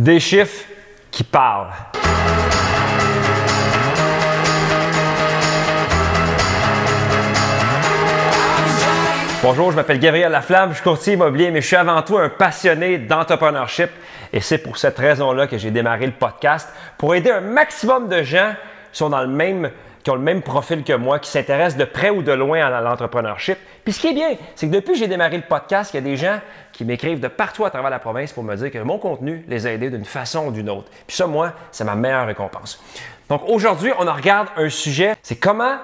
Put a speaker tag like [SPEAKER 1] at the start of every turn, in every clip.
[SPEAKER 1] Des chiffres qui parlent. Bonjour, je m'appelle Gabriel Laflamme, je suis courtier immobilier, mais je suis avant tout un passionné d'entrepreneurship. Et c'est pour cette raison-là que j'ai démarré le podcast pour aider un maximum de gens qui sont dans le même qui ont le même profil que moi, qui s'intéressent de près ou de loin à l'entrepreneurship. Puis ce qui est bien, c'est que depuis que j'ai démarré le podcast, il y a des gens qui m'écrivent de partout à travers la province pour me dire que mon contenu les a aidés d'une façon ou d'une autre. Puis ça, moi, c'est ma meilleure récompense. Donc aujourd'hui, on regarde un sujet, c'est comment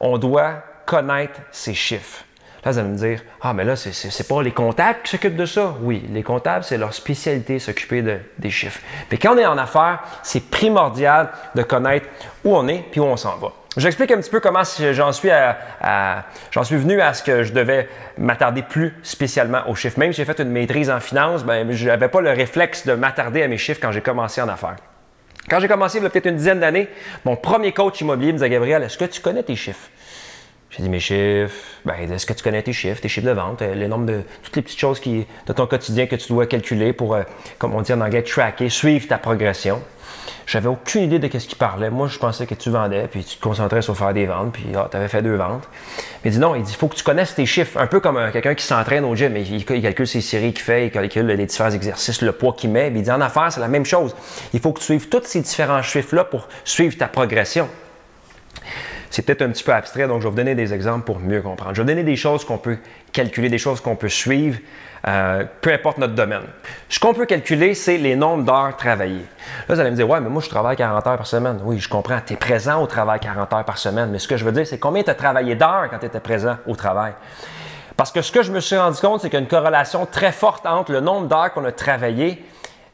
[SPEAKER 1] on doit connaître ses chiffres. Là, vous allez me dire, ah, mais là, c'est pas les comptables qui s'occupent de ça. Oui, les comptables, c'est leur spécialité, s'occuper de, des chiffres. Mais quand on est en affaires, c'est primordial de connaître où on est puis où on s'en va. J'explique un petit peu comment j'en suis, j'en suis venu à ce que je devais m'attarder plus spécialement aux chiffres. Même si j'ai fait une maîtrise en finance, ben, je n'avais pas le réflexe de m'attarder à mes chiffres quand j'ai commencé en affaires. Quand j'ai commencé il y a peut-être une dizaine d'années, mon premier coach immobilier me disait Gabriel, est-ce que tu connais tes chiffres? J'ai dit mes chiffres. Ben, est-ce que tu connais tes chiffres, tes chiffres de vente, euh, le nombre de toutes les petites choses qui, de ton quotidien que tu dois calculer pour, euh, comme on dit en anglais, tracker, suivre ta progression? J'avais aucune idée de ce qu'il parlait. Moi, je pensais que tu vendais, puis tu te concentrais sur faire des ventes, puis ah, tu avais fait deux ventes. Mais il dit non, il dit faut que tu connaisses tes chiffres. Un peu comme euh, quelqu'un qui s'entraîne au gym, il, il, calcule ses séries qu'il fait, il calcule les différents exercices, le poids qu'il met. il dit en affaires, c'est la même chose. Il faut que tu suives tous ces différents chiffres-là pour suivre ta progression c'est peut-être un petit peu abstrait, donc je vais vous donner des exemples pour mieux comprendre. Je vais vous donner des choses qu'on peut calculer, des choses qu'on peut suivre, euh, peu importe notre domaine. Ce qu'on peut calculer, c'est les nombres d'heures travaillées. Là, vous allez me dire, ouais, mais moi, je travaille 40 heures par semaine. Oui, je comprends, tu es présent au travail 40 heures par semaine, mais ce que je veux dire, c'est combien tu as travaillé d'heures quand tu étais présent au travail? Parce que ce que je me suis rendu compte, c'est qu'il y a une corrélation très forte entre le nombre d'heures qu'on a travaillé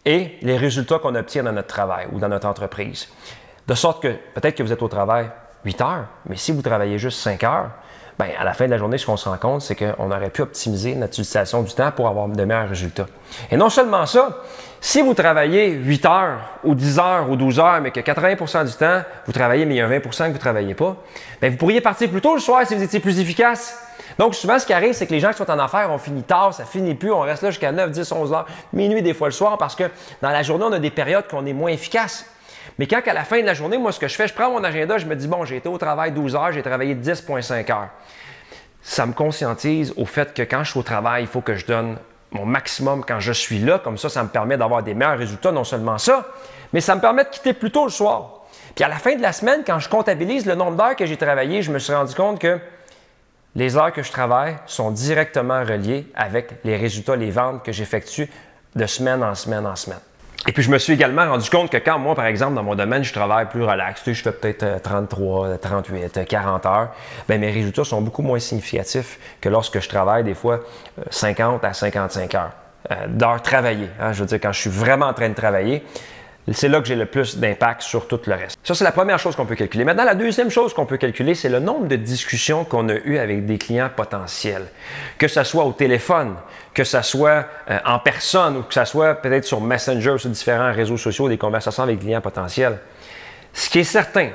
[SPEAKER 1] et les résultats qu'on obtient dans notre travail ou dans notre entreprise. De sorte que peut-être que vous êtes au travail 8 heures. Mais si vous travaillez juste 5 heures, bien, à la fin de la journée, ce qu'on se rend compte, c'est qu'on aurait pu optimiser notre utilisation du temps pour avoir de meilleurs résultats. Et non seulement ça, si vous travaillez 8 heures ou 10 heures ou 12 heures, mais que 80% du temps, vous travaillez, mais il y a 20% que vous ne travaillez pas, bien, vous pourriez partir plus tôt le soir si vous étiez plus efficace. Donc, souvent, ce qui arrive, c'est que les gens qui sont en affaires, on finit tard, ça finit plus, on reste là jusqu'à 9, 10, 11 heures, minuit des fois le soir, parce que dans la journée, on a des périodes qu'on est moins efficace. Mais quand à la fin de la journée, moi, ce que je fais, je prends mon agenda, je me dis, bon, j'ai été au travail 12 heures, j'ai travaillé 10,5 heures. Ça me conscientise au fait que quand je suis au travail, il faut que je donne mon maximum quand je suis là. Comme ça, ça me permet d'avoir des meilleurs résultats, non seulement ça, mais ça me permet de quitter plus tôt le soir. Puis à la fin de la semaine, quand je comptabilise le nombre d'heures que j'ai travaillé, je me suis rendu compte que les heures que je travaille sont directement reliées avec les résultats, les ventes que j'effectue de semaine en semaine en semaine. Et puis, je me suis également rendu compte que quand moi, par exemple, dans mon domaine, je travaille plus relax, je fais peut-être 33, 38, 40 heures, bien, mes résultats sont beaucoup moins significatifs que lorsque je travaille des fois 50 euh, à 55 heures euh, d'heures travaillées. Hein. je veux dire, quand je suis vraiment en train de travailler, c'est là que j'ai le plus d'impact sur tout le reste. Ça, c'est la première chose qu'on peut calculer. Maintenant, la deuxième chose qu'on peut calculer, c'est le nombre de discussions qu'on a eues avec des clients potentiels. Que ce soit au téléphone, que ce soit euh, en personne ou que ce soit peut-être sur Messenger ou sur différents réseaux sociaux, des conversations avec des clients potentiels. Ce qui est certain,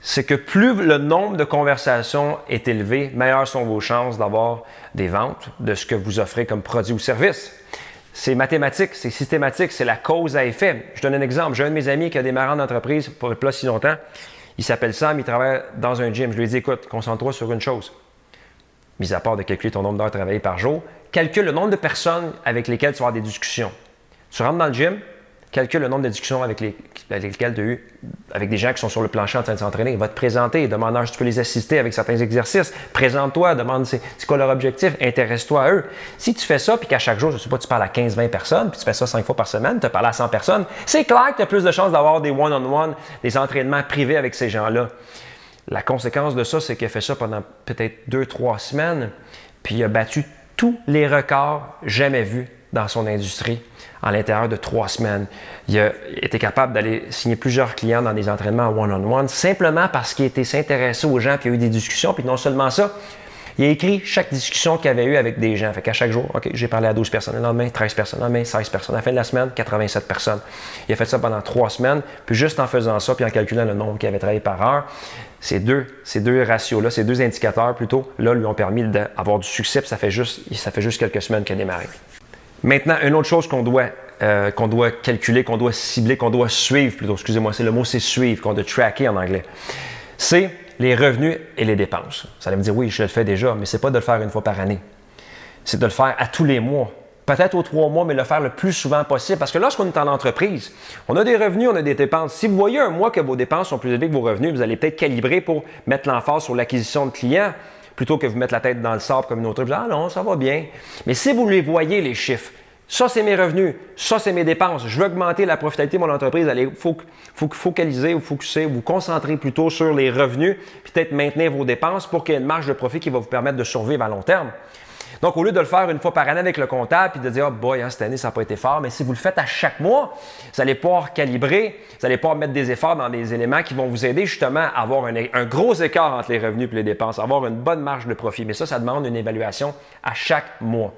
[SPEAKER 1] c'est que plus le nombre de conversations est élevé, meilleures sont vos chances d'avoir des ventes de ce que vous offrez comme produit ou service. C'est mathématique, c'est systématique, c'est la cause à effet. Je donne un exemple. J'ai un de mes amis qui a démarré en entreprise pour pas si longtemps. Il s'appelle Sam, il travaille dans un gym. Je lui ai dit, écoute, concentre-toi sur une chose. Mis à part de calculer ton nombre d'heures travaillées par jour, calcule le nombre de personnes avec lesquelles tu vas des discussions. Tu rentres dans le gym, calcule le nombre de discussions avec, lesquelles tu as eu avec des gens qui sont sur le plancher en train de s'entraîner. Va te présenter, demande si tu peux les assister avec certains exercices. Présente-toi, demande c'est quoi leur objectif, intéresse-toi à eux. Si tu fais ça, puis qu'à chaque jour, je ne sais pas, tu parles à 15-20 personnes, puis tu fais ça 5 fois par semaine, tu parles à 100 personnes, c'est clair que tu as plus de chances d'avoir des one-on-one, des entraînements privés avec ces gens-là. La conséquence de ça, c'est qu'il a fait ça pendant peut-être 2-3 semaines, puis il a battu tous les records jamais vus dans son industrie en l'intérieur de trois semaines. Il a été capable d'aller signer plusieurs clients dans des entraînements one-on-one simplement parce qu'il était s'intéresser aux gens, puis il y a eu des discussions, puis non seulement ça, il a écrit chaque discussion qu'il avait eue avec des gens. Fait qu'à chaque jour, OK, j'ai parlé à 12 personnes, le lendemain, 13 personnes, le lendemain, 16 personnes. À la fin de la semaine, 87 personnes. Il a fait ça pendant trois semaines, puis juste en faisant ça, puis en calculant le nombre qu'il avait travaillé par heure, ces deux, ces deux ratios-là, ces deux indicateurs plutôt, là, lui ont permis d'avoir du succès, puis ça fait juste, ça fait juste quelques semaines qu'il a démarré. Maintenant, une autre chose qu'on doit euh, doit calculer, qu'on doit cibler, qu'on doit suivre plutôt. Excusez-moi, c'est le mot, c'est suivre, qu'on doit tracker en anglais. C'est les revenus et les dépenses. Vous allez me dire, oui, je le fais déjà, mais ce n'est pas de le faire une fois par année. C'est de le faire à tous les mois. Peut-être aux trois mois, mais le faire le plus souvent possible. Parce que lorsqu'on est en entreprise, on a des revenus, on a des dépenses. Si vous voyez un mois que vos dépenses sont plus élevées que vos revenus, vous allez peut-être calibrer pour mettre l'emphase sur l'acquisition de clients plutôt que vous mettre la tête dans le sable comme une autre. Ah non, ça va bien. Mais si vous les voyez, les chiffres, ça, c'est mes revenus. Ça, c'est mes dépenses. Je veux augmenter la profitabilité de mon entreprise. Il faut, faut, focaliser ou vous concentrer plutôt sur les revenus, puis peut-être maintenir vos dépenses pour qu'il y ait une marge de profit qui va vous permettre de survivre à long terme. Donc, au lieu de le faire une fois par année avec le comptable puis de dire, oh boy, hein, cette année, ça n'a pas été fort, mais si vous le faites à chaque mois, vous allez pouvoir calibrer, vous allez pouvoir mettre des efforts dans des éléments qui vont vous aider justement à avoir un, gros écart entre les revenus et les dépenses, avoir une bonne marge de profit. Mais ça, ça demande une évaluation à chaque mois.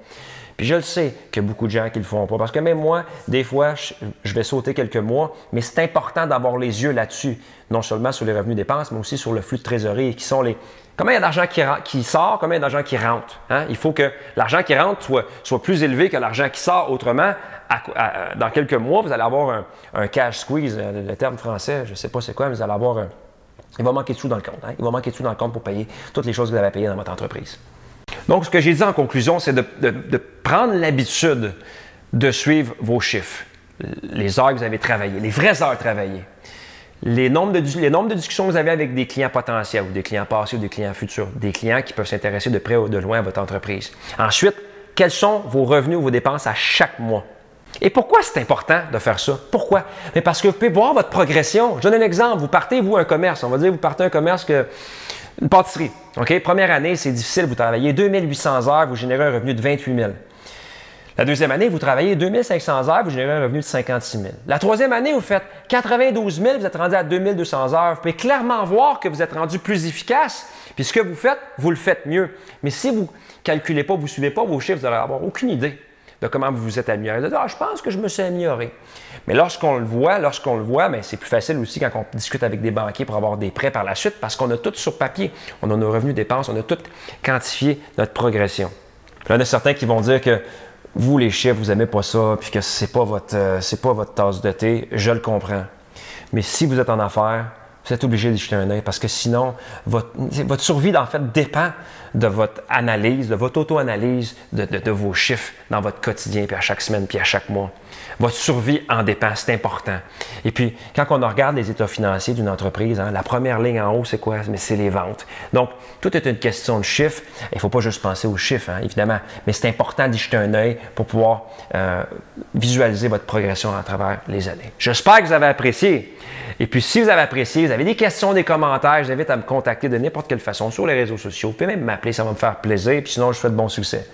[SPEAKER 1] Puis je le sais qu'il y a beaucoup de gens qui le font pas. Parce que même moi, des fois, je, vais sauter quelques mois, mais c'est important d'avoir les yeux là-dessus. Non seulement sur les revenus dépenses, mais aussi sur le flux de trésorerie, qui sont les. Combien il y a d'argent qui, sort, combien il y a d'argent qui rentre. Hein? Il faut que l'argent qui rentre soit, plus élevé que l'argent qui sort. Autrement, dans quelques mois, vous allez avoir un, cash squeeze, le, terme français, je ne sais pas c'est quoi, mais vous allez avoir. Il va manquer de sous dans le compte. Hein? Il va manquer de sous dans le compte pour payer toutes les choses que vous avez à payer dans votre entreprise. Donc, ce que j'ai dit en conclusion, c'est de, prendre l'habitude de suivre vos chiffres, les heures que vous avez travaillées, les vraies heures travaillées, les nombres, de, les nombres de discussions que vous avez avec des clients potentiels ou des clients passés ou des clients futurs, des clients qui peuvent s'intéresser de près ou de loin à votre entreprise. Ensuite, quels sont vos revenus ou vos dépenses à chaque mois? Et pourquoi c'est important de faire ça? Pourquoi? Parce que vous pouvez voir votre progression. Je donne un exemple. Vous partez, vous, un commerce. On va dire, vous partez un commerce que une pâtisserie. OK? Première année, c'est difficile. Vous travaillez 2800 heures, vous générez un revenu de 28 000. La deuxième année, vous travaillez 2500 heures, vous générez un revenu de 56 000. La troisième année, vous faites 92 000, vous êtes rendu à 2200 heures. Vous pouvez clairement voir que vous êtes rendu plus efficace. Puis ce que vous faites, vous le faites mieux. Mais si vous ne calculez pas, vous ne suivez pas vos chiffres, vous n'allez avoir aucune idée de comment vous vous êtes amélioré. Vous ah, je pense que je me suis amélioré. Mais lorsqu'on le voit, lorsqu'on le voit, c'est plus facile aussi quand on discute avec des banquiers pour avoir des prêts par la suite parce qu'on a tout sur papier. On a nos revenus dépenses, on a tout quantifié notre progression. Puis là, il y en a certains qui vont dire que vous, les chiffres, vous n'aimez pas ça, puis que ce n'est euh, pas votre tasse de thé. Je le comprends. Mais si vous êtes en affaires, vous êtes obligé d'y jeter un œil parce que sinon, votre, survie, en fait, dépend de votre analyse, de votre auto-analyse de, vos chiffres dans votre quotidien, puis à chaque semaine, puis à chaque mois. Votre survie en dépend, c'est important. Et puis, quand on regarde les états financiers d'une entreprise, hein, la première ligne en haut, c'est quoi? Mais c'est les ventes. Donc, tout est une question de chiffres. Il ne faut pas juste penser aux chiffres, hein, évidemment, mais c'est important d'y jeter un œil pour pouvoir euh, visualiser votre progression à travers les années. J'espère que vous avez apprécié. Et puis, si vous avez apprécié, vous avez des questions, des commentaires, je vous invite à me contacter de n'importe quelle façon sur les réseaux sociaux. Vous pouvez même m'appeler, ça va me faire plaisir. Puis sinon, je vous souhaite bon succès.